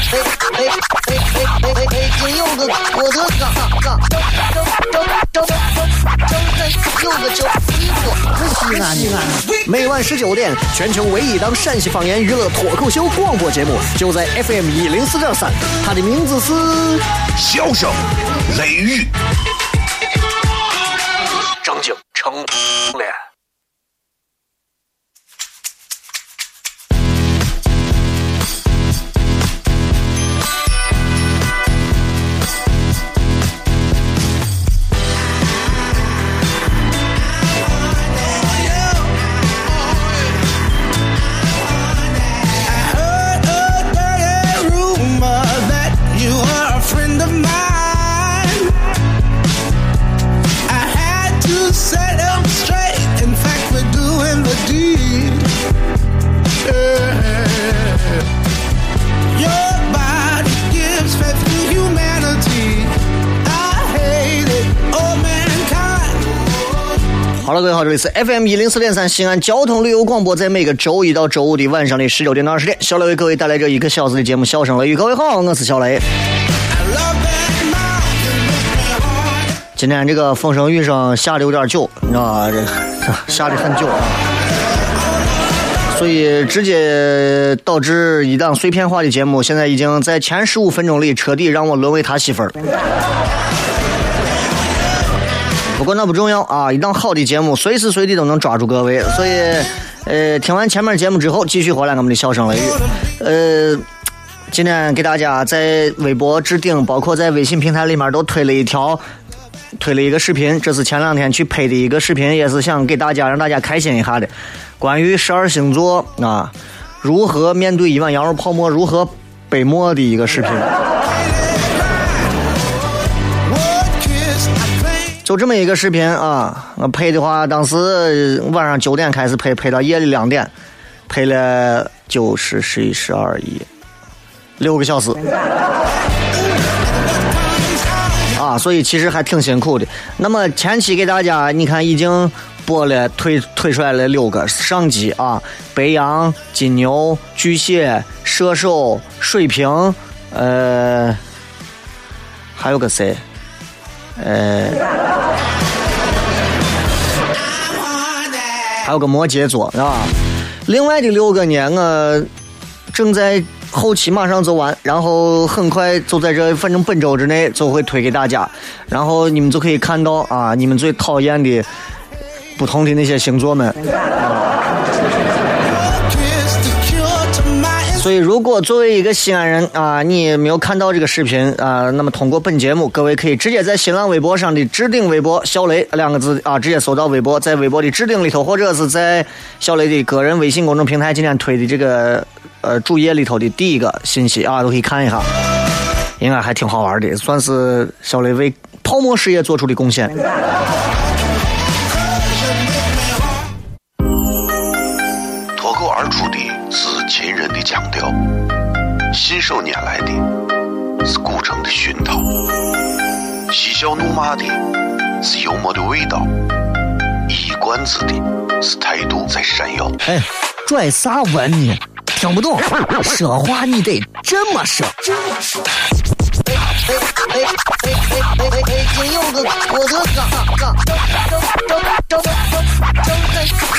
哎哎哎！北京有个郭德纲，张张张张张有个叫西安西安西安。每晚十九点，全球唯一档陕西方言娱乐脱口秀广播节目，就在 FM 一零四点三。它的名字是《笑声雷雨》，张景成脸。好了，各位好，这里是 FM 一零四点三西安交通旅游广播，在每个周一到周五的晚上的十九点到二十点，小雷为各位带来这一个小时的节目《笑声雷雨》。各位好，我是小雷。今天这个风声雨声下的有点久，你知道吧？这 下的很久啊，所以直接导致一档碎片化的节目，现在已经在前十五分钟里彻底让我沦为他媳妇儿。不过那不重要啊！一档好的节目，随时随地都能抓住各位。所以，呃，听完前面节目之后，继续回来我们的笑声雷雨。呃，今天给大家在微博置顶，包括在微信平台里面都推了一条，推了一个视频。这是前两天去拍的一个视频，也是想给大家让大家开心一下的，关于十二星座啊如何面对一碗羊肉泡馍，如何背馍的一个视频。就这么一个视频啊，我拍的话，当时晚上九点开始拍，拍到夜里两点，拍了九十、十一、十二、一，六个小时。啊，所以其实还挺辛苦的。那么前期给大家，你看已经播了，推推出来了六个上级啊，白羊、金牛、巨蟹、射手、水瓶，呃，还有个谁？呃，还有个摩羯座是吧？另外的六个呢，我正在后期马上做完，然后很快就在这，反正本周之内就会推给大家，然后你们就可以看到啊，你们最讨厌的不同的那些星座们。所以，如果作为一个西安人啊，你没有看到这个视频啊，那么通过本节目，各位可以直接在新浪微博上的置顶微博“小雷”两个字啊，直接搜到微博，在微博的置顶里头，或者是在小雷的个人微信公众平台今天推的这个呃主页里头的第一个信息啊，都可以看一下，应该还挺好玩的，算是小雷为泡沫事业做出的贡献。腔调，信手拈来的是古城的熏陶，嬉笑怒骂的是幽默的味道，一冠子的是态度在闪耀。哎，拽啥文呢？听不懂，说话你得这么说。哎哎哎哎哎哎哎！北京有个郭德纲，张张张张张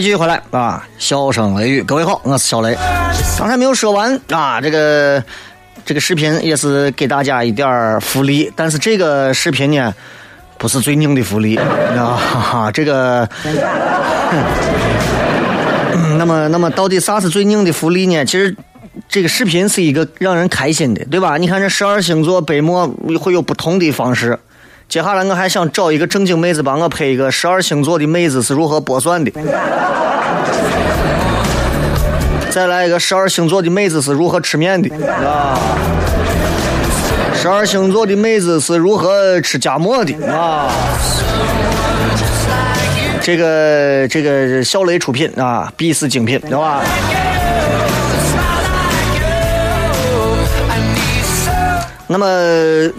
继续回来啊！笑声雷雨，各位好，我是小雷。刚才没有说完啊，这个这个视频也是给大家一点福利，但是这个视频呢，不是最硬的福利啊。哈哈这个，那么那么到底啥是最硬的福利呢？其实这个视频是一个让人开心的，对吧？你看这十二星座背墨会有不同的方式。接下来我还想找一个正经妹子帮我拍一个十二星座的妹子是如何剥蒜的。再来一个十二星座的妹子是如何吃面的啊？十二星座的妹子是如何吃夹馍的啊？这个这个小雷出品啊，必是精品，对吧？那么，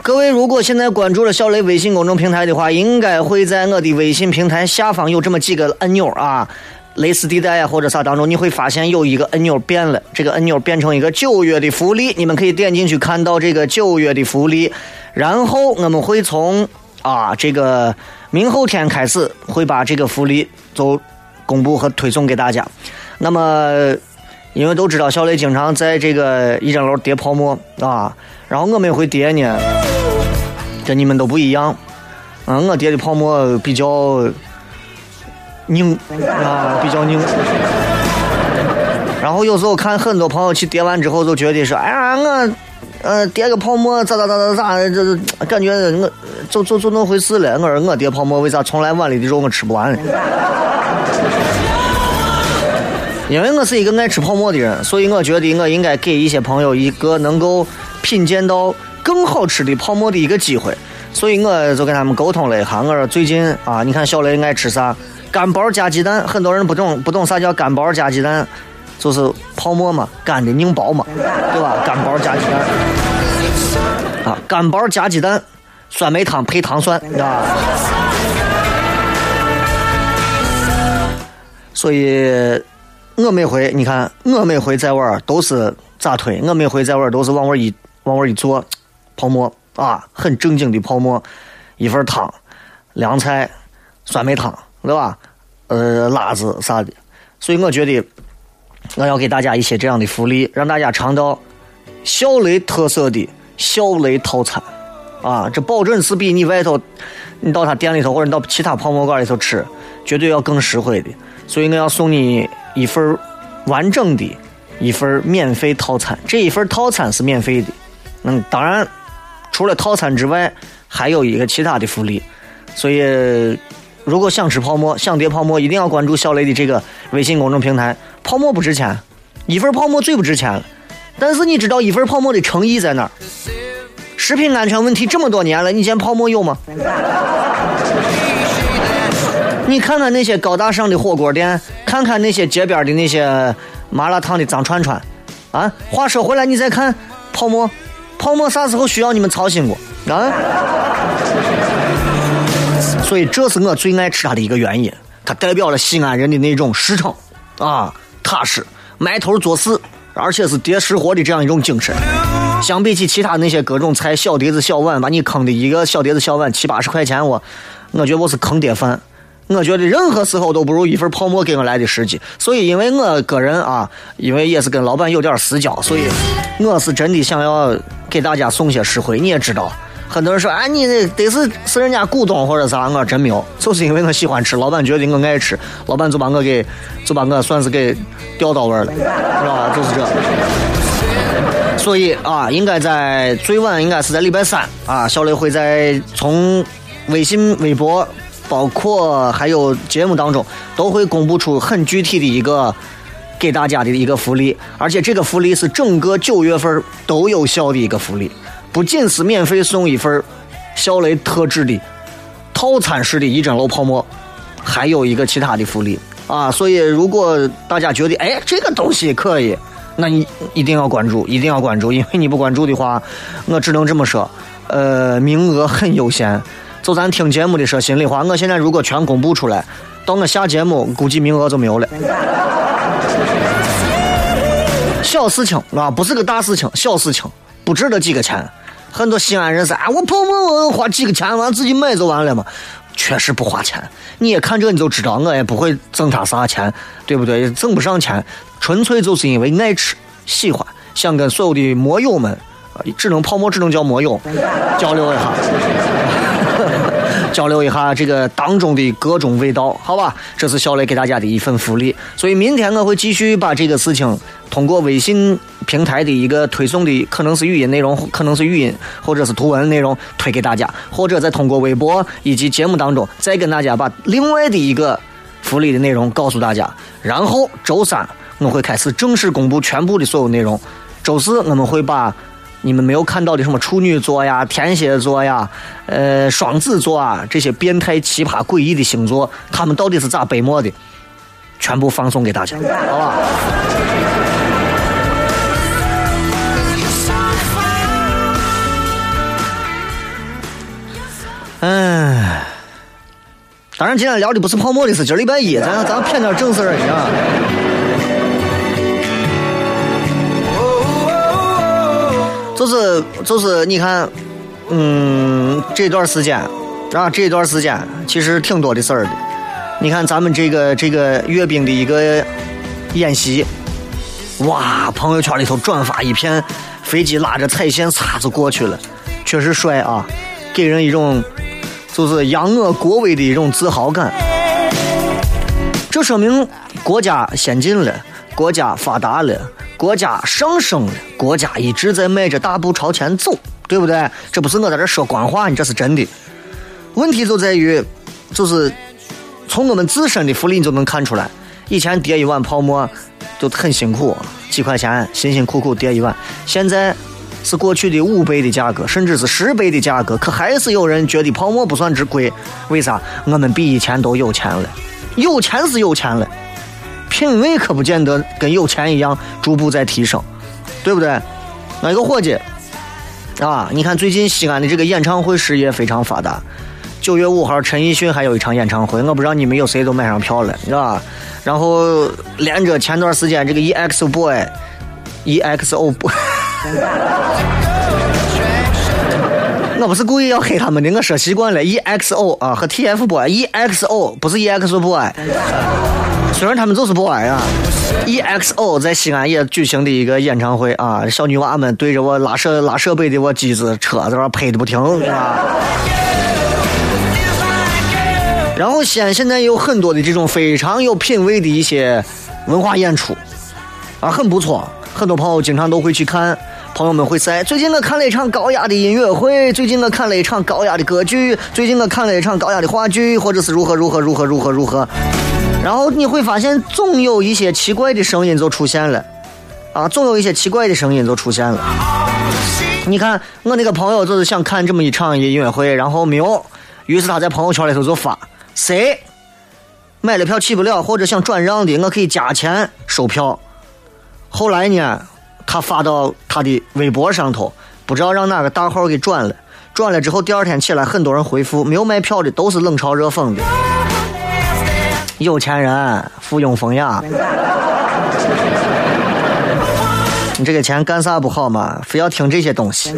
各位如果现在关注了小雷微信公众平台的话，应该会在我的微信平台下方有这么几个按钮啊，类似地带呀或者啥当中，你会发现有一个按钮变了，这个按钮变成一个九月的福利，你们可以点进去看到这个九月的福利，然后我们会从啊这个明后天开始会把这个福利都公布和推送给大家。那么，因为都知道小雷经常在这个一整楼叠泡沫啊。然后我们会叠呢，跟你们都不一样。嗯，我叠的泡沫比较拧啊，比较拧。然后有时候看很多朋友去叠完之后，就觉得说：“哎呀，我呃叠个泡沫咋咋咋咋咋，这这感觉我就就就那回事了。”我说我叠泡沫为啥从来碗里的肉我吃不完？因为我是一个爱吃泡沫的人，所以我觉得我应该给一些朋友一个能够。品鉴到更好吃的泡沫的一个机会，所以我就跟他们沟通了一下。我说最近啊，你看小雷爱吃啥？干包加鸡蛋，很多人不懂不懂啥叫干包加鸡蛋，就是泡沫嘛，干的拧薄嘛，对吧？干包加鸡蛋啊，干包加鸡蛋，酸梅汤配糖蒜，啊。所以，我每回你看，我每回在玩都是咋推？我每回在玩都是往我一。往外一坐，泡沫啊，很正经的泡沫，一份汤，凉菜，酸梅汤，对吧？呃，辣子啥的，所以我觉得我要给大家一些这样的福利，让大家尝到小雷特色的小雷套餐啊！这保证是比你外头，你到他店里头或者你到其他泡沫馆里头吃，绝对要更实惠的。所以我要送你一份完整的，一份免费套餐，这一份套餐是免费的。嗯，当然，除了套餐之外，还有一个其他的福利。所以，如果想吃泡沫、想叠泡沫，一定要关注小雷的这个微信公众平台。泡沫不值钱，一份泡沫最不值钱了。但是你知道一份泡沫的诚意在哪儿？食品安全问题这么多年了，你见泡沫有吗？你看看那些高大上的火锅店，看看那些街边的那些麻辣烫的脏串串，啊，话说回来，你再看泡沫。泡沫啥时候需要你们操心过啊？所以这是我最爱吃它的一个原因，它代表了西安人的那种实诚啊、踏实、埋头做事，而且是叠实活的这样一种精神。相比起其他那些各种菜，小碟子小碗，把你坑的一个小碟子小碗七八十块钱，我我觉得我是坑爹饭。我觉得任何时候都不如一份泡沫给我来的实际，所以因为我个人啊，因为也是跟老板有点私交，所以我是真的想要给大家送些实惠。你也知道，很多人说，哎，你得得是是人家股东或者啥，我真没有，就是因为我喜欢吃，老板觉得我爱吃，老板就把我给就把我算是给调到位了，是吧？就是这。所以啊，应该在最晚应该是在礼拜三啊，小雷会在从微信、微博。包括还有节目当中都会公布出很具体的一个给大家的一个福利，而且这个福利是整个九月份都有效的一个福利，不仅是免费送一份小雷特制的套餐式的一整楼泡沫，还有一个其他的福利啊！所以如果大家觉得哎这个东西可以，那你一定要关注，一定要关注，因为你不关注的话，我只能这么说，呃，名额很有限。就咱听节目的说心里话，我现在如果全公布出来，到我下节目估计名额就没有了。小事情啊，不是个大事情，小事情不值得几个钱。很多西安人是啊，我泡沫花几个钱完自己买就完了嘛，确实不花钱。你也看这你就知道，我也不会挣他啥钱，对不对？挣不上钱，纯粹就是因为爱吃、喜欢，想跟所有的摩友们，只能泡沫只能叫摩友交流一下。交流一下这个当中的各种味道，好吧？这是小雷给大家的一份福利。所以明天我会继续把这个事情通过微信平台的一个推送的，可能是语音内容，可能是语音或者是图文内容推给大家，或者再通过微博以及节目当中再跟大家把另外的一个福利的内容告诉大家。然后周三我会开始正式公布全部的所有内容。周四我们会把。你们没有看到的什么处女座呀、天蝎座呀、呃双子座啊这些变态、奇葩、诡异的星座，他们到底是咋背默的？全部放送给大家，好吧？哎，当然今天聊的不是泡沫的事，今儿礼拜一，咱咱骗点正事儿行。就是就是，你看，嗯，这段时间啊，这段时间其实挺多的事儿的。你看咱们这个这个阅兵的一个演习，哇，朋友圈里头转发一片，飞机拉着彩线擦着过去了，确实帅啊，给人一种就是扬我国威的一种自豪感。这说明国家先进了，国家发达了。国家上升了，国家一直在迈着大步朝前走，对不对？这不是我在这说官话，你这是真的。问题就在于，就是从我们自身的福利你就能看出来。以前叠一碗泡沫就很辛苦，几块钱辛辛苦苦叠一碗，现在是过去的五倍的价格，甚至是十倍的价格，可还是有人觉得泡沫不算值贵。为啥？我们比以前都有钱了，有钱是有钱了。品味可不见得跟有钱一样逐步在提升，对不对？那一个伙计啊，你看最近西安的这个演唱会事业非常发达。九月五号，陈奕迅还有一场演唱会，我不知道你们有谁都买上票了，是吧？然后连着前段时间这个 EXO boy，EXO boy，我不是故意要黑他们的，我说习惯了 EXO 啊和 TFBOY，EXO 不是 EXO boy。虽然他们就是 boy 啊，EXO 在西安也举行的一个演唱会啊，小女娃们对着我拉设拉设备的我机子车在那拍的不停啊。然后西安现在有很多的这种非常有品位的一些文化演出啊，很不错，很多朋友经常都会去看，朋友们会晒。最近我看了一场高雅的音乐会，最近我看了一场高雅的歌剧，最近我看了一场高雅的话剧，或者是如何如何如何如何如何。然后你会发现，总有一些奇怪的声音就出现了，啊，总有一些奇怪的声音就出现了。你看，我那个朋友就是想看这么一场音乐会，然后没有，于是他在朋友圈里头就发：谁买了票去不了，或者想转让的，我可以加钱收票。后来呢，他发到他的微博上头，不知道让哪个大号给转了，转了之后第二天起来，很多人回复，没有卖票的都是冷嘲热讽的。有钱人附庸风雅，你这个钱干啥不好嘛？非要听这些东西。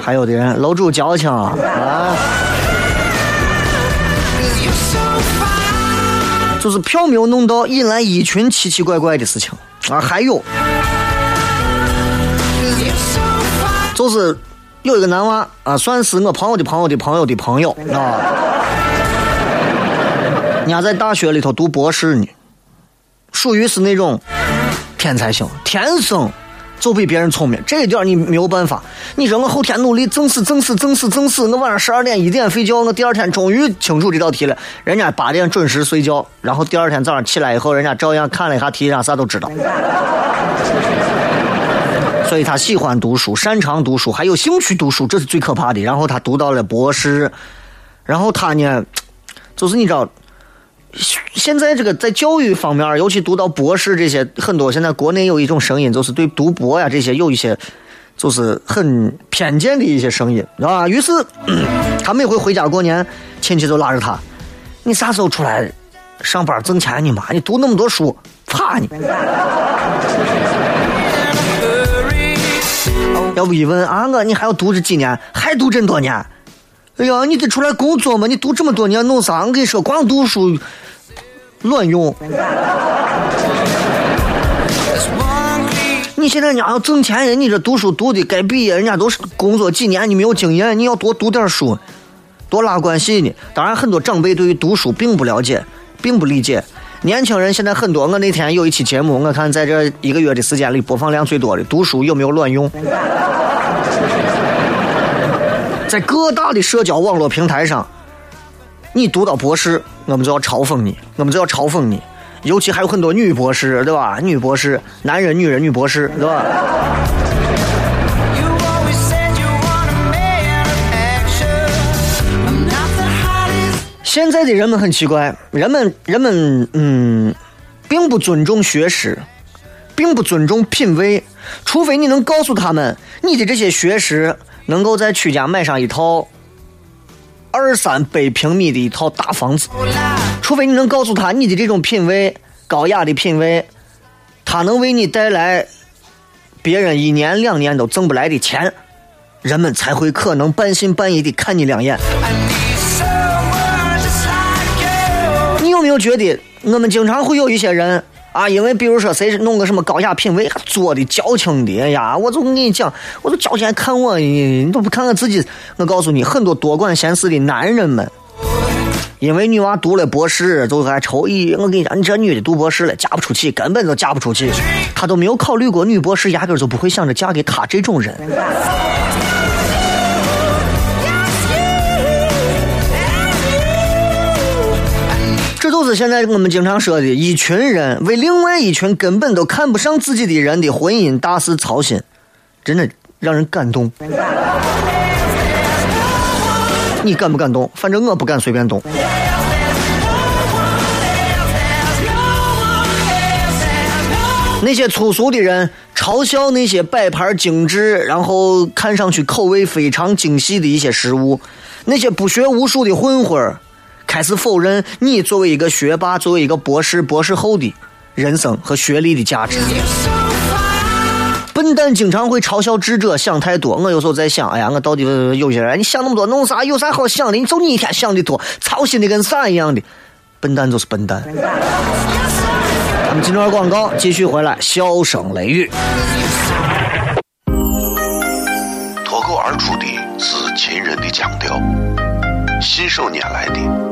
还有的人楼主矫情啊啊，就是票没有弄到，引来一群奇奇怪怪的事情啊。还有，就是有一个男娃啊，算是我朋友的朋友的朋友的朋友啊。人家在大学里头读博士呢，属于是那种天才型，天生就比别人聪明。这一点你没有办法。你说我后天努力，正死正死正死正死，我晚上十二点一点睡觉，我第二天终于清楚这道题了。人家八点准时睡觉，然后第二天早上起来以后，人家照样看了一下题，上啥都知道。所以他喜欢读书，擅长读书，还有兴趣读书，这是最可怕的。然后他读到了博士，然后他呢，就是你知道。现在这个在教育方面，尤其读到博士这些，很多现在国内有一种声音，就是对读博呀这些有一些，就是很偏见的一些声音，知道吧？于是他每回回家过年，亲戚就拉着他：“你啥时候出来上班挣钱呢嘛？你读那么多书，怕你？”要不一问啊，我你还要读这几年？还读这么多年？哎呀，你得出来工作嘛！你读这么多年弄啥？我跟你说，光读书乱用。你现在人家要挣钱，人你这读书读的该毕业，人家都是工作几年，你没有经验，你要多读点书，多拉关系呢。当然，很多长辈对于读书并不了解，并不理解。年轻人现在很多，我那天有一期节目，我看在这一个月的时间里播放量最多的，读书有没有卵用？在各大的社交网络平台上，你读到博士，我们就要嘲讽你，我们就要嘲讽你。尤其还有很多女博士，对吧？女博士，男人、女人、女博士，对吧？现在的人们很奇怪，人们人们嗯，并不尊重学识，并不尊重品味，除非你能告诉他们，你的这些学识能够在曲家买上一套二三百平米的一套大房子。除非你能告诉他你的这种品味高雅的品味，他能为你带来别人一年两年都挣不来的钱，人们才会可能半信半疑的看你两眼。你有没有觉得我们经常会有一些人啊，因为比如说谁是弄个什么高雅品味，做的矫情的，哎呀，我就跟你讲，我就矫情看我，你都不看看自己。我告诉你，很多多管闲事的男人们。因为女娃读了博士，就还愁咦，我跟你讲，你这女的读博士了，嫁不出去，根本就嫁不出去。她都没有考虑过女博士，压根就不会想着嫁给他这种人。就是现在我们经常说的，一群人为另外一群根本都看不上自己的人的婚姻大事操心，真的让人感动。你敢不敢动？反正我不敢随便动。那些粗俗的人嘲笑那些摆盘精致，然后看上去口味非常精细的一些食物；那些不学无术的混混开始否认你作为一个学霸、作为一个博士、博士后的人生和学历的价值。笨蛋经常会嘲笑智者想太多。我有时候在想，哎呀，我到底有些人，你想那么多弄啥？有啥好想的？你就你一天想的多，操心的跟啥一样的。笨蛋就是笨蛋。咱们进段广告，继续回来，笑声雷雨。脱口而出的是秦人的腔调，信手拈来的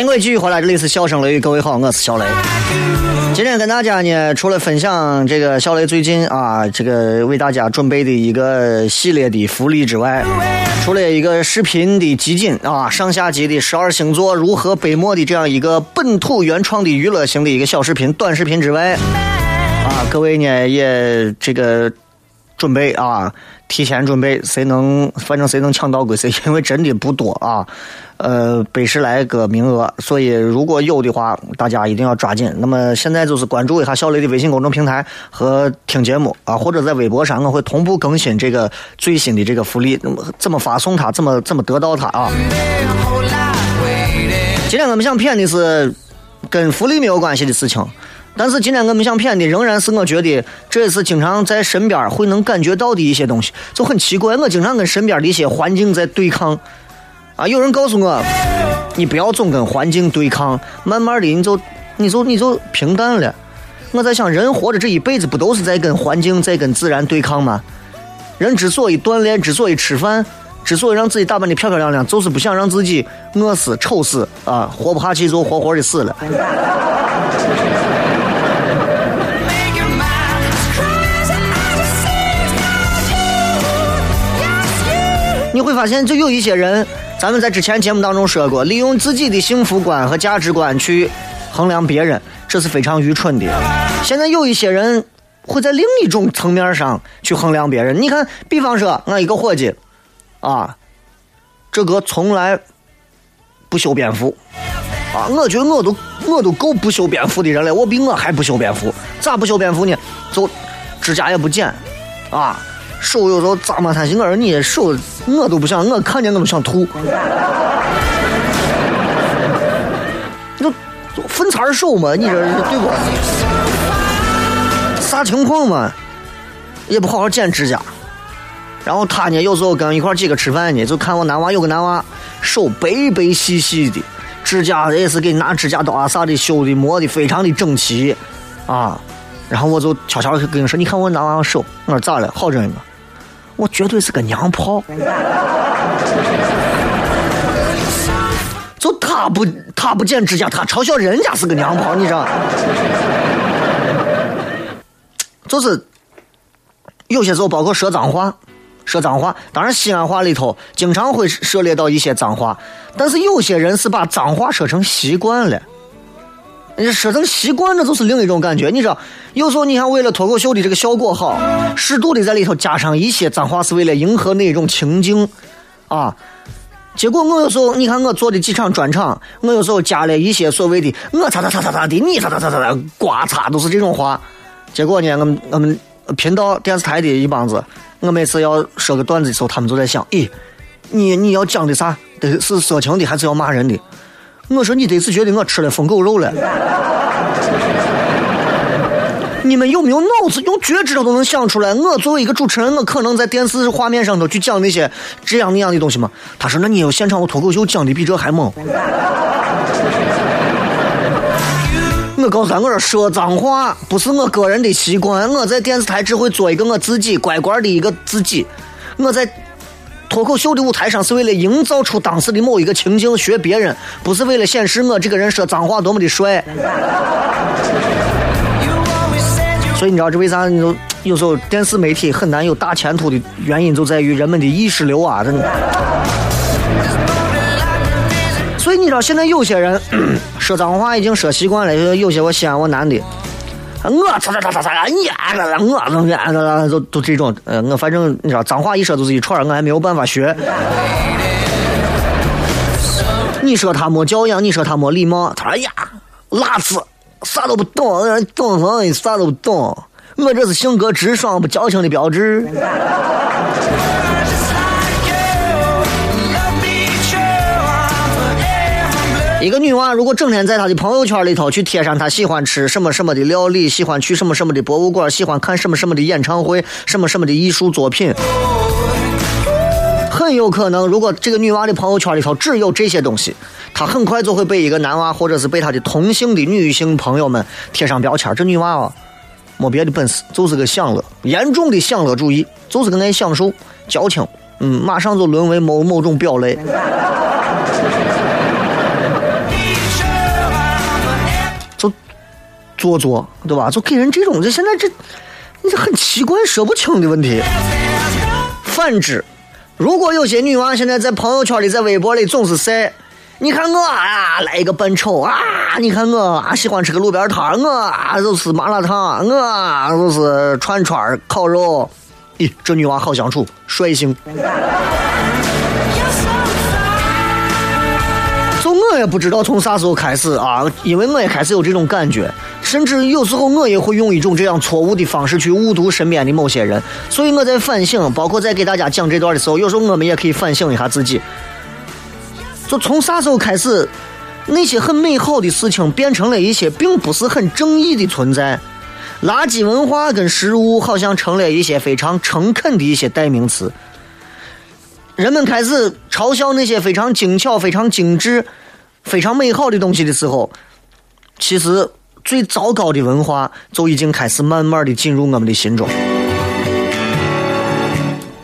欢迎各位继续回来，这里是笑声雷雨，各位好，我是小雷。今天跟大家呢，除了分享这个小雷最近啊，这个为大家准备的一个系列的福利之外，除了一个视频的集锦啊，上下集的十二星座如何背默的这样一个本土原创的娱乐型的一个小视频、短视频之外，啊，各位呢也这个准备啊。提前准备，谁能反正谁能抢到归谁，因为真的不多啊，呃，百十来个名额，所以如果有的话，大家一定要抓紧。那么现在就是关注一下小雷的微信公众平台和听节目啊，或者在微博上，我会同步更新这个最新的这个福利。那么怎么发送它？怎么怎么得到它啊？今天我们想骗的是跟福利没有关系的事情，但是今天我们想骗的仍然是我觉得这也是经常在身边会能感觉到的一些东西，就很奇怪。我经常跟身边的一些环境在对抗啊，有人告诉我，你不要总跟环境对抗，慢慢的你就你就你就平淡了。我在想，人活着这一辈子不都是在跟环境在跟自然对抗吗？人之所以锻炼，之所以吃饭。之所以让自己打扮的漂漂亮亮，就是不想让自己饿死、丑死啊，活不下去就活活的死了。会发现，就有一些人，咱们在之前节目当中说过，利用自己的幸福观和价值观去衡量别人，这是非常愚蠢的。现在有一些人会在另一种层面上去衡量别人。你看，比方说，我一个伙计。啊，这个从来不修边幅啊！我觉得我都我都够不修边幅的人了，我比我还不修边幅。咋不修边幅呢？就指甲也不剪啊，手有时候脏嘛？他心我说你手我都不想，我看见我都想吐。就分叉手嘛，你这对不？啥情况嘛？也不好好剪指甲。然后他呢，有时候跟一块几个吃饭呢，就看我男娃有个男娃，手白白细细的，指甲也是给拿指甲刀啊啥的修的磨的非常的整齐，啊，然后我就悄悄的跟你说，你看我男娃手，我说咋了？好着呢吗？我绝对是个娘炮，就他不他不剪指甲，他嘲笑人家是个娘炮，你知道？就是有些时候包括说脏话。说脏话，当然西安话里头经常会涉猎到一些脏话，但是有些人是把脏话说成习惯了，你说成习惯了就是另一种感觉。你知道，有时候你看为了脱口秀的这个效果好，适度的在里头加上一些脏话，是为了迎合那种情境啊。结果我有时候，你看我做的几场专场，我有时候加了一些所谓的我擦擦擦擦擦的，你擦擦擦擦擦，刮擦都是这种话。结果呢，我们我们频道电视台的一帮子。我每次要说个段子的时候，他们就在想：咦，你你要讲的啥？得是色情的还是要骂人的？我说你得是觉得我吃了疯狗肉了。你们有没有脑子？用脚趾头都能想出来。我作为一个主持人，我可能在电视画面上头去讲那些这样那样的东西吗？他说：那你有现场我脱口秀讲的比这还猛。我告诉他，我说说脏话不是我个人的习惯。我在电视台只会做一个我自己乖乖的一个自己。我在脱口秀的舞台上是为了营造出当时的某一个情境，学别人，不是为了显示我这个人说脏话多么的帅。所以你知道这为啥？你有时候电视媒体很难有大前途的原因，就在于人们的意识流啊，真的。所以你知道，现在有些人 说脏话已经说习惯了。有些我西安我男的，我擦擦擦擦擦，你啊个我啊个都都这种。呃，我反正你知道，脏话一说就是一串，我还没有办法学。你说他没教养，你说他没礼貌，他说呀，辣子啥都不懂，懂什么？啥都不懂。我这是性格直爽不矫情的标志。一个女娃如果整天在她的朋友圈里头去贴上她喜欢吃什么什么的料理，喜欢去什么什么的博物馆，喜欢看什么什么的演唱会，什么什么的艺术作品，很有可能，如果这个女娃的朋友圈里头只有这些东西，她很快就会被一个男娃或者是被她的同性的女性朋友们贴上标签。这女娃啊，没别的本事，就是个享乐，严重的享乐主义，就是个爱享受、矫情，嗯，马上就沦为某某种表类。做作，对吧？就给人这种，就现在这，你这很奇怪，说不清的问题。反之，如果有些女娃现在在朋友圈里、在微博里总是晒，你看我啊，来一个扮丑啊，你看我啊，喜欢吃个路边摊，我啊就是麻辣烫，我啊就是串串烤肉，咦，这女娃好相处，率性。我也不知道从啥时候开始啊，因为我也开始有这种感觉，甚至有时候我也会用一种这样错误的方式去误读身边的某些人，所以我在反省，包括在给大家讲这段的时候，有时候我们也可以反省一下自己。就从啥时候开始，那些很美好的事情变成了一些并不是很正义的存在。垃圾文化跟食物好像成了一些非常诚恳的一些代名词。人们开始嘲笑那些非常精巧、非常精致、非常美好的东西的时候，其实最糟糕的文化就已经开始慢慢的进入我们的心中。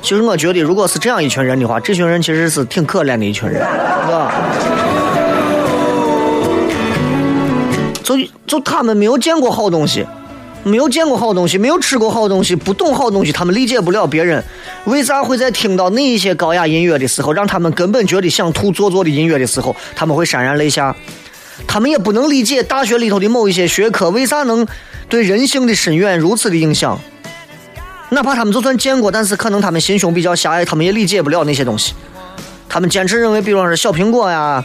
其实我觉得，如果是这样一群人的话，这群人其实是挺可怜的一群人，是吧？就就他们没有见过好东西，没有见过好东西，没有吃过好东西，不懂好东西，他们理解不了别人为啥会在听到那一些高雅音乐的时候，让他们根本觉得想吐做作的音乐的时候，他们会潸然泪下。他们也不能理解大学里头的某一些学科为啥能对人性的深远如此的影响。哪怕他们就算见过，但是可能他们心胸比较狭隘，他们也理解不了那些东西。他们坚持认为，比方说小苹果呀，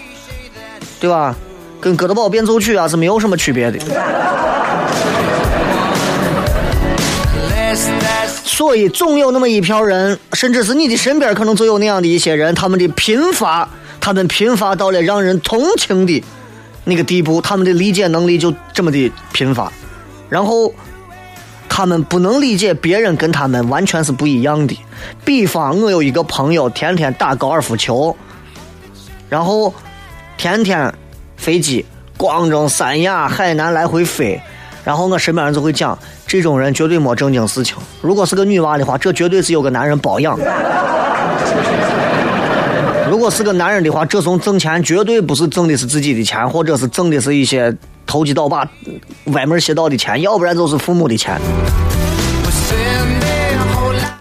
对吧？跟哥德堡变奏曲啊是没有什么区别的。所以总有那么一票人，甚至是你的身边可能就有那样的一些人，他们的贫乏，他们贫乏到了让人同情的那个地步，他们的理解能力就这么的贫乏，然后。他们不能理解别人跟他们完全是不一样的。比方，我有一个朋友天天打高尔夫球，然后天天飞机广州、三亚、海南来回飞，然后我身边人就会讲，这种人绝对没正经事情。如果是个女娃的话，这绝对是有个男人包养。如果是个男人的话，这种挣钱绝对不是挣的是自己的钱，或者是挣的是一些。投机倒把、歪门邪道的钱，要不然就是父母的钱。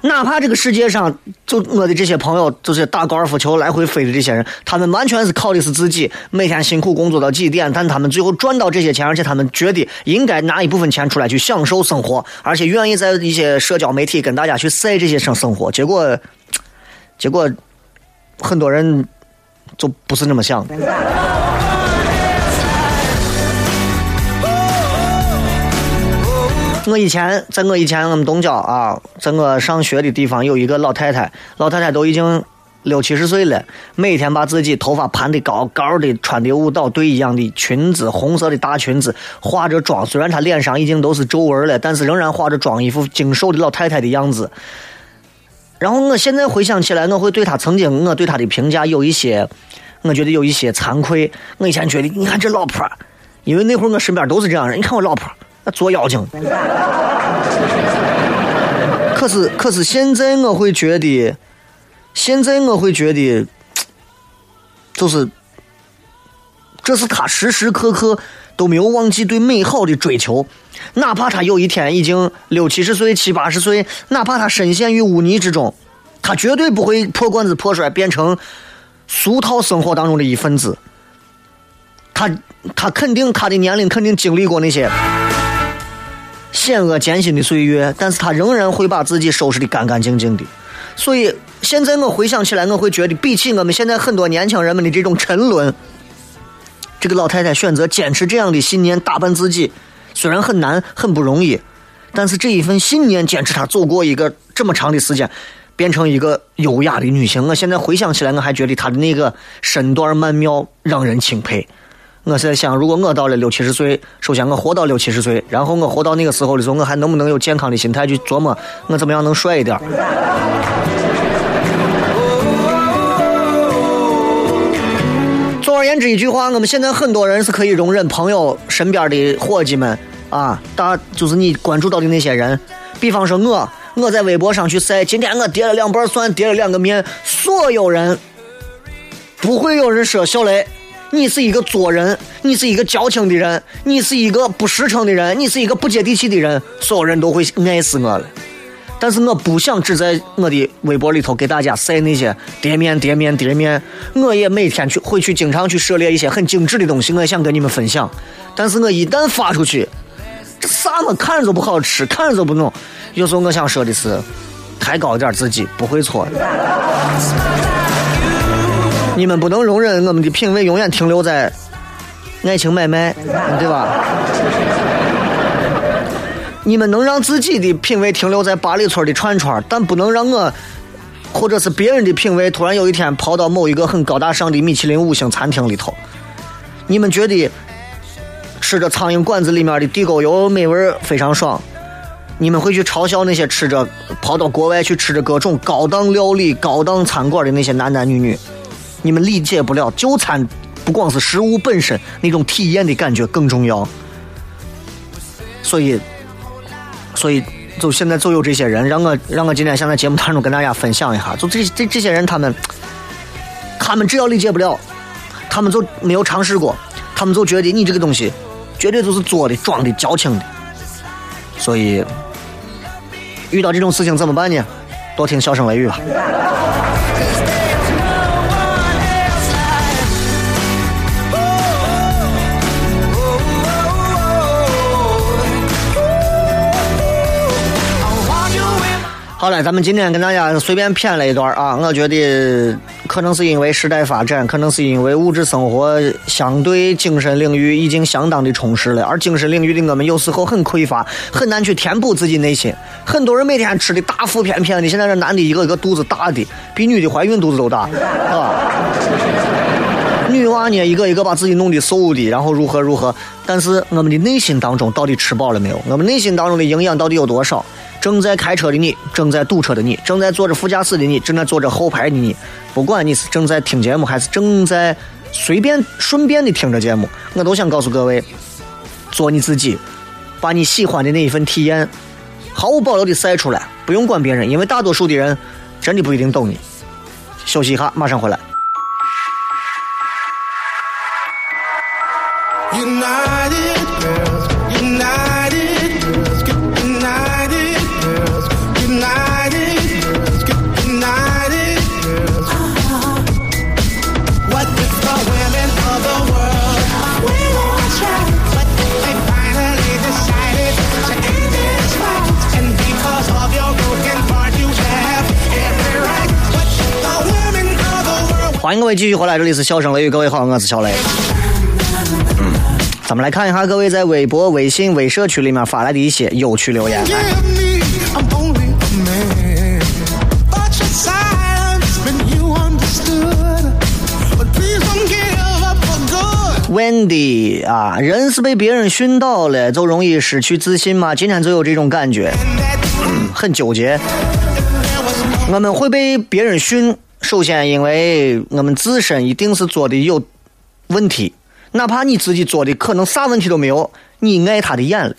哪怕这个世界上，就我的这些朋友，就是打高尔夫球来回飞的这些人，他们完全是靠的是自己，每天辛苦工作到几点，但他们最后赚到这些钱，而且他们觉得应该拿一部分钱出来去享受生活，而且愿意在一些社交媒体跟大家去晒这些生生活。结果，结果很多人就不是那么想。我以前，在我以前我们东郊啊，在我上学的地方有一个老太太，老太太都已经六七十岁了，每天把自己头发盘的高高的，穿的舞蹈队一样的裙子，红色的大裙子，化着妆。虽然她脸上已经都是皱纹了，但是仍然化着妆，一副精瘦的老太太的样子。然后我现在回想起来，我会对她曾经我对她的评价有一些，我觉得有一些惭愧。我以前觉得，你看这老婆，因为那会儿我身边都是这样人，你看我老婆。那做妖精，可是可是现在我会觉得，现在我会觉得，就是，这是他时时刻刻都没有忘记对美好的追求，哪怕他有一天已经六七十岁、七八十岁，哪怕他深陷于污泥之中，他绝对不会破罐子破摔，变成俗套生活当中的一份子。他他肯定他的年龄肯定经历过那些。险恶艰辛的岁月，但是他仍然会把自己收拾的干干净净的。所以现在我回想起来，我会觉得，比起我们现在很多年轻人们的这种沉沦，这个老太太选择坚持这样的信念，打扮自己，虽然很难，很不容易，但是这一份信念坚持她走过一个这么长的时间，变成一个优雅的女性。我现在回想起来，我还觉得她的那个身段曼妙，让人钦佩。我是在想，如果我到了六七十岁，首先我活到六七十岁，然后我活到那个时候的时候，我还能不能有健康的心态去琢磨我怎么样能帅一点？总而言之，一句话，我们现在很多人是可以容忍朋友身边的伙计们啊，大就是你关注到的那些人，比方说我，我在微博上去晒，今天我叠了两瓣蒜，叠了两个面，所有人不会有人说小雷。你是一个作人，你是一个矫情的人，你是一个不实诚的人，你是一个不接地气的人，所有人都会爱死我了。但是我不想只在我的微博里头给大家晒那些叠面、叠面、叠面。我也每天去会去经常去涉猎一些很精致的东西，我也想跟你们分享。但是我一旦发出去，这啥嘛看着都不好吃，看着都不弄。有时候我想说的是，抬高点自己，不会错。你们不能容忍我们的品味永远停留在爱情买卖，对吧？你们能让自己的品味停留在八里村的串串，但不能让我或者是别人的品味突然有一天跑到某一个很高大上的米其林五星餐厅里头。你们觉得吃着苍蝇馆子里面的地沟油美味儿非常爽？你们会去嘲笑那些吃着跑到国外去吃着各种高档料理、高档餐馆的那些男男女女？你们理解不了，就餐不光是食物本身那种体验的感觉更重要。所以，所以就现在就有这些人，让我让我今天想在节目当中跟大家分享一下，就这这这些人，他们他们只要理解不了，他们就没有尝试过，他们就觉得你这个东西绝对就是做的、装的、矫情的，所以。遇到这种事情怎么办呢？多听笑声雷雨吧。好了，咱们今天跟大家随便谝了一段啊，我觉得可能是因为时代发展，可能是因为物质生活相对精神领域已经相当的充实了，而精神领域的我们有时候很匮乏，很难去填补自己内心。很多人每天吃的大腹便便的，现在这男的一个一个肚子大的，比女的怀孕肚子都大啊。女娃呢，一个一个把自己弄得瘦的，然后如何如何，但是我们的内心当中到底吃饱了没有？我们内心当中的营养到底有多少？正在开车的你，正在堵车的你，正在坐着副驾驶的你，正在坐着后排的你，不管你是正在听节目，还是正在随便顺便的听着节目，我都想告诉各位：做你自己，把你喜欢的那一份体验毫无保留的晒出来，不用管别人，因为大多数的人真的不一定懂你。休息一下，马上回来。欢迎各位继续回来，这里是笑声雷雨，各位好，我是小雷。咱们来看一下各位在微博、微信、微社区里面发来的一些有趣留言。Wendy 啊，人是被别人训导了，就容易失去自信吗？今天就有这种感觉，很纠结。我们会被别人训。首先，因为我们自身一定是做的有问题，哪怕你自己做的可能啥问题都没有，你碍他的眼了。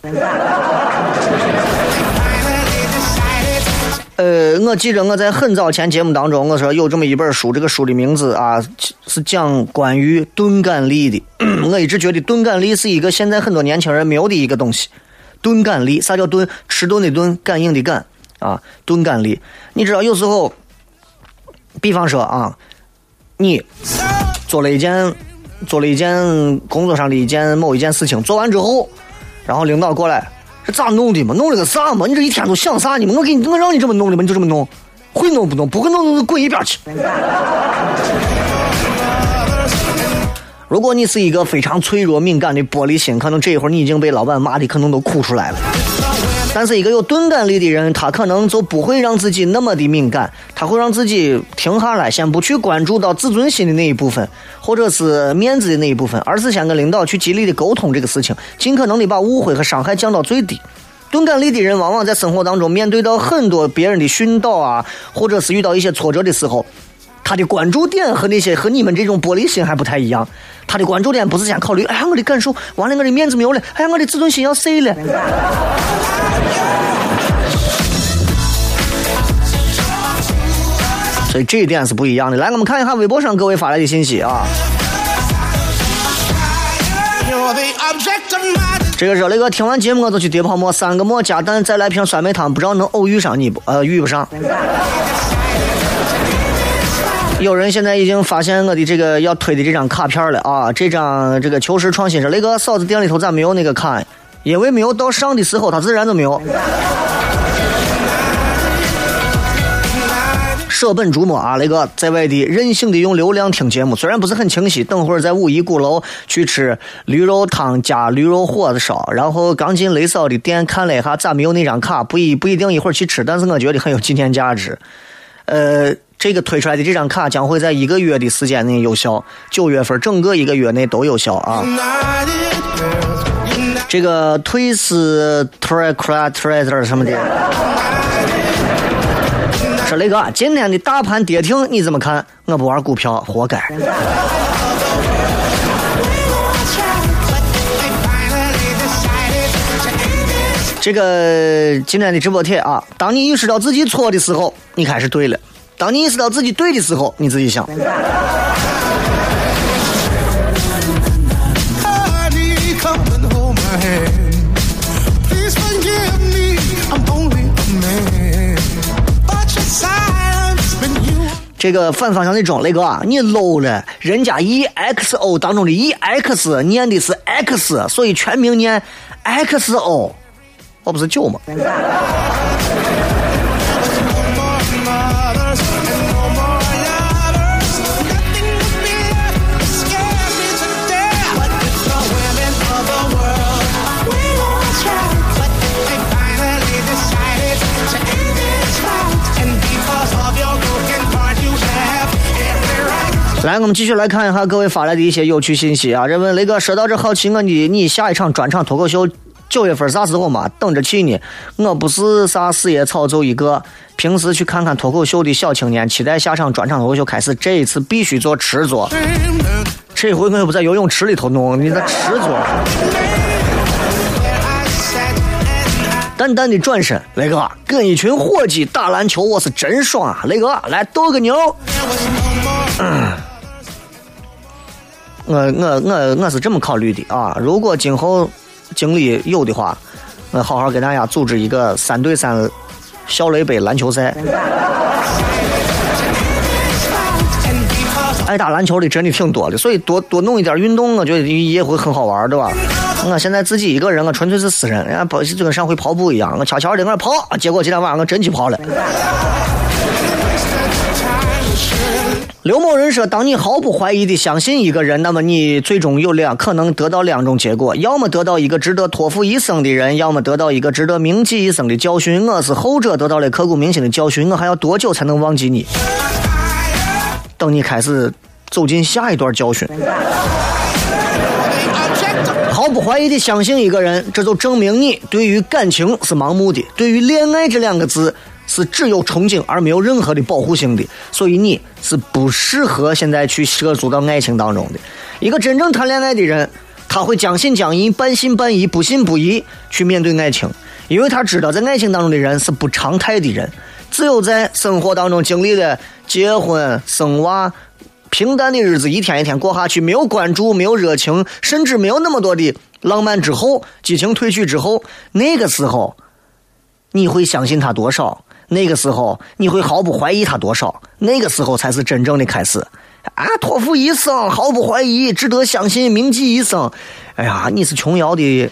呃，我记着我在很早前节目当中，我说有这么一本书，这个书的名字啊是讲关于钝感力的。我一直觉得钝感力是一个现在很多年轻人没有的一个东西。钝感力，啥叫钝？迟钝的钝，感应的感啊，钝感力。你知道有时候。比方说啊，你做了一件做了一件工作上的一件某一件事情，做完之后，然后领导过来，这咋弄的嘛？弄了个啥嘛？你这一天都想啥呢嘛？我给你，我让你这么弄的嘛？你就这么弄，会弄不弄？不会弄就滚一边去。如果你是一个非常脆弱敏感的玻璃心，可能这一会儿你已经被老板骂的可能都哭出来了。但是一个有钝感力的人，他可能就不会让自己那么的敏感，他会让自己停下来，先不去关注到自尊心的那一部分，或者是面子的那一部分，而是先跟领导去极力的沟通这个事情，尽可能的把误会和伤害降到最低。钝感力的人往往在生活当中面对到很多别人的训导啊，或者是遇到一些挫折的时候，他的关注点和那些和你们这种玻璃心还不太一样。他的关注点不是先考虑，哎呀我的感受，完了我的面子没有了，哎呀我的自尊心要碎了。所以这一点是不一样的。来，我们看一下微博上各位发来的信息啊。这个热雷哥听完节目我就去叠泡沫，三个馍加蛋，再来瓶酸梅汤，不知道能偶遇上你不？呃，遇不上。有人现在已经发现我的这个要推的这张卡片了啊！这张这个求实创新说，那个嫂子店里头咋没有那个卡？因为没有到上的时候，它自然就没有。舍本逐末啊！那个在外地任性的用流量听节目，虽然不是很清晰。等会儿在五一鼓楼去吃驴肉汤加驴肉火烧，然后刚进雷嫂的店看了一下，咋没有那张卡？不一不一定一会儿去吃，但是我觉得很有纪念价值。呃。这个推出来的这张卡将会在一个月的时间内有效，九月份整个一个月内都有效啊。这个退斯 t r a c r a t r a t e r 什么的，说雷哥，今天的大盘跌停你怎么看？我不玩股票，活该。这个今天的直播帖啊，当你意识到自己错的时候，你开始对了；当你意识到自己对的时候，你自己想。这个反方向的中，雷哥，你 low 了，人家 E X O 当中的 E X 念的是 X，所以全名念 X O。我不是酒吗？来，我们继续来看一下各位发来的一些有趣信息啊！人问雷哥，说到这好奇，我的你下一场专场脱口秀。九月份啥时候嘛？等着去呢。我不是啥事业草就一个，平时去看看脱口秀的小青年，期待下场专场脱口秀开始。这一次必须做池座。这回我又不在游泳池里头弄，你在池座。淡淡的转身，雷哥跟一群伙计打篮球，我是真爽啊！雷哥来斗个牛。嗯我我我我是这么考虑的啊，如果今后。精力有的话，我好好给大家组织一个三对三小雷杯篮球赛。爱打篮球的真的挺多的，所以多多弄一点运动，我觉得也会很好玩，对吧？我现在自己一个人，我纯粹是私人，人家跑就跟上回跑步一样，我悄悄的在那跑，结果今天晚上我真去跑了。刘某人说：“当你毫不怀疑的相信一个人，那么你最终有两可能得到两种结果：要么得到一个值得托付一生的人，要么得到一个值得铭记一生的教训。我是后者，得到了刻骨铭心的教训。我还要多久才能忘记你？等你开始走进下一段教训。毫不怀疑的相信一个人，这就证明你对于感情是盲目的，对于恋爱这两个字。”是只有憧憬而没有任何的保护性的，所以你是不适合现在去涉足到爱情当中的。一个真正谈恋爱的人，他会将信将疑、半信半疑、不信不疑去面对爱情，因为他知道在爱情当中的人是不常态的人。只有在生活当中经历了结婚、生娃、平淡的日子一天一天过下去，没有关注、没有热情，甚至没有那么多的浪漫之后，激情褪去之后，那个时候你会相信他多少？那个时候你会毫不怀疑他多少？那个时候才是真正的开始啊！托付一生，毫不怀疑，值得相信，铭记一生。哎呀，你是琼瑶的。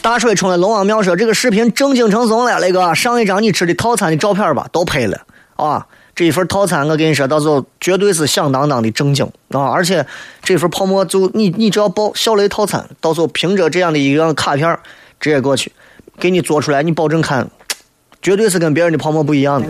大水冲了龙王庙说：“这个视频正经成怂了，那个上一张你吃的套餐的照片吧，都拍了啊！这一份套餐我跟你说，到时候绝对是响当当的正经啊！而且这份泡沫就你你只要报小雷套餐，到时候凭着这样的一个卡片直接过去。”给你做出来，你保证看，绝对是跟别人的泡沫不一样的。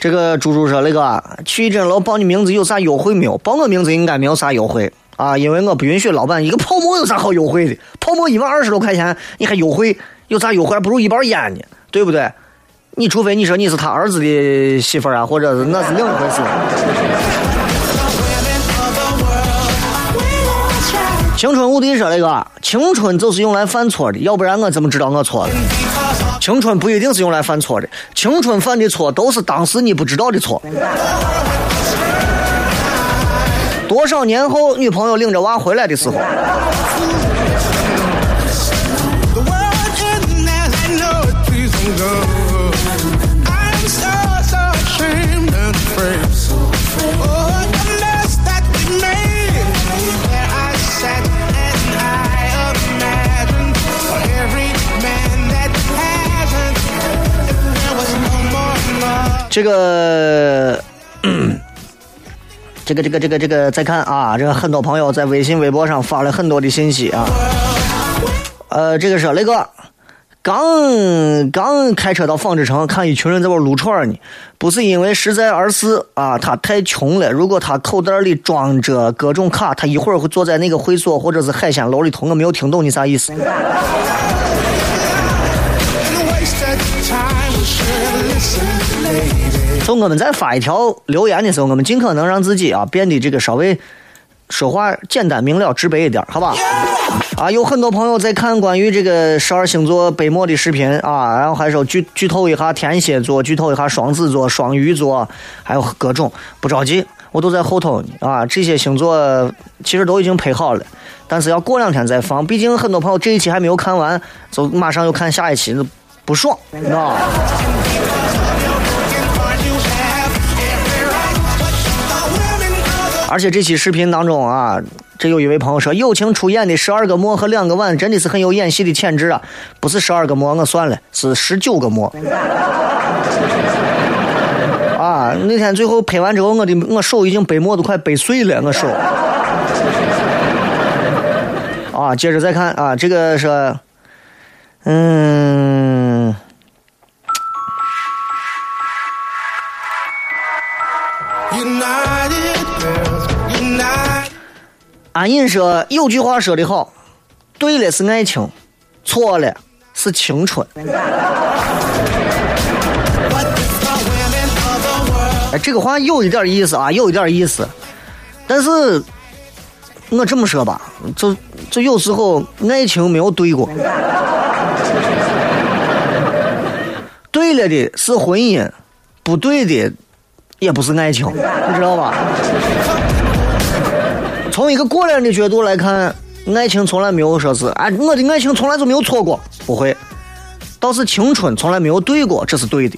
这个猪猪说：“那个去一诊楼报你名字有啥优惠没有？报我名字应该没有啥优惠啊，因为我不允许老板一个泡沫有啥好优惠的？泡沫一万二十多块钱，你还优惠？”有啥优惠？还不如一包烟呢，对不对？你除非你说你是他儿子的媳妇啊，或者是那是另一回事。青春无敌说那个，青春就是用来犯错的，要不然我怎么知道我错了？青春不一定是用来犯错的，青春犯的错都是当时你不知道的错。多少年后，女朋友领着娃回来的时候。这个，这个，这个，这个，这个，再看啊，这个很多朋友在微信、微博上发了很多的信息啊。呃，这个是雷哥。刚刚开车到纺织城，看一群人在玩撸串呢。不是因为实在，而是啊，他太穷了。如果他口袋里装着各种卡，他一会儿会坐在那个会所或者是海鲜楼里头。我没有听懂你啥意思。从我们在发一条留言的时候，我们尽可能让自己啊变得这个稍微。说话简单明了、直白一点，好吧？啊，有很多朋友在看关于这个十二星座北漠的视频啊，然后还说剧剧透一下天蝎座，剧透一下双子座、双鱼座，还有各种。不着急，我都在后头呢啊。这些星座其实都已经配好了，但是要过两天再放，毕竟很多朋友这一期还没有看完，就马上又看下一期，不爽，知道而且这期视频当中啊，这有一位朋友说，友情出演的十二个馍和两个碗真的是很有演戏的潜质啊！不是十二个馍，我算了，是十九个馍。啊，那天最后拍完之后，我的我手已经被馍都快掰碎了，我手。啊，接着再看啊，这个是，嗯。安隐说：“有句话说得好，对了是爱情，错了是青春。”哎，这个话有一点意思啊，有一点意思。但是，我这么说吧，就就有时候爱情没有对过，对了的是婚姻，不对的也不是爱情，你知道吧？从一个过来人的角度来看，爱情从来没有说是啊，我的爱情从来就没有错过，不会。倒是青春从来没有对过，这是对的。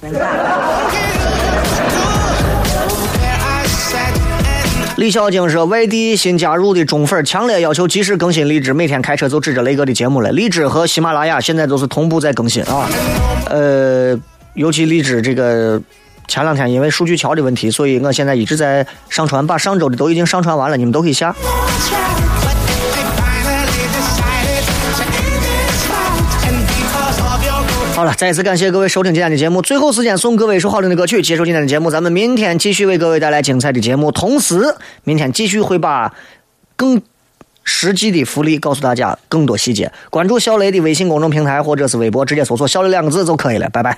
李小晶说，外地新加入的中粉强烈要求及时更新荔枝，每天开车就指着雷哥的节目了。荔枝和喜马拉雅现在都是同步在更新啊。呃，尤其荔枝这个。前两天因为数据桥的问题，所以我现在一直在上传，把上周的都已经上传完了，你们都可以下。好了，再一次感谢各位收听今天的节目。最后时间送各位一首好听的歌曲，结束今天的节目。咱们明天继续为各位带来精彩的节目，同时明天继续会把更实际的福利告诉大家，更多细节。关注小雷的微信公众平台或者是微博，直接搜索“小雷”两个字就可以了。拜拜。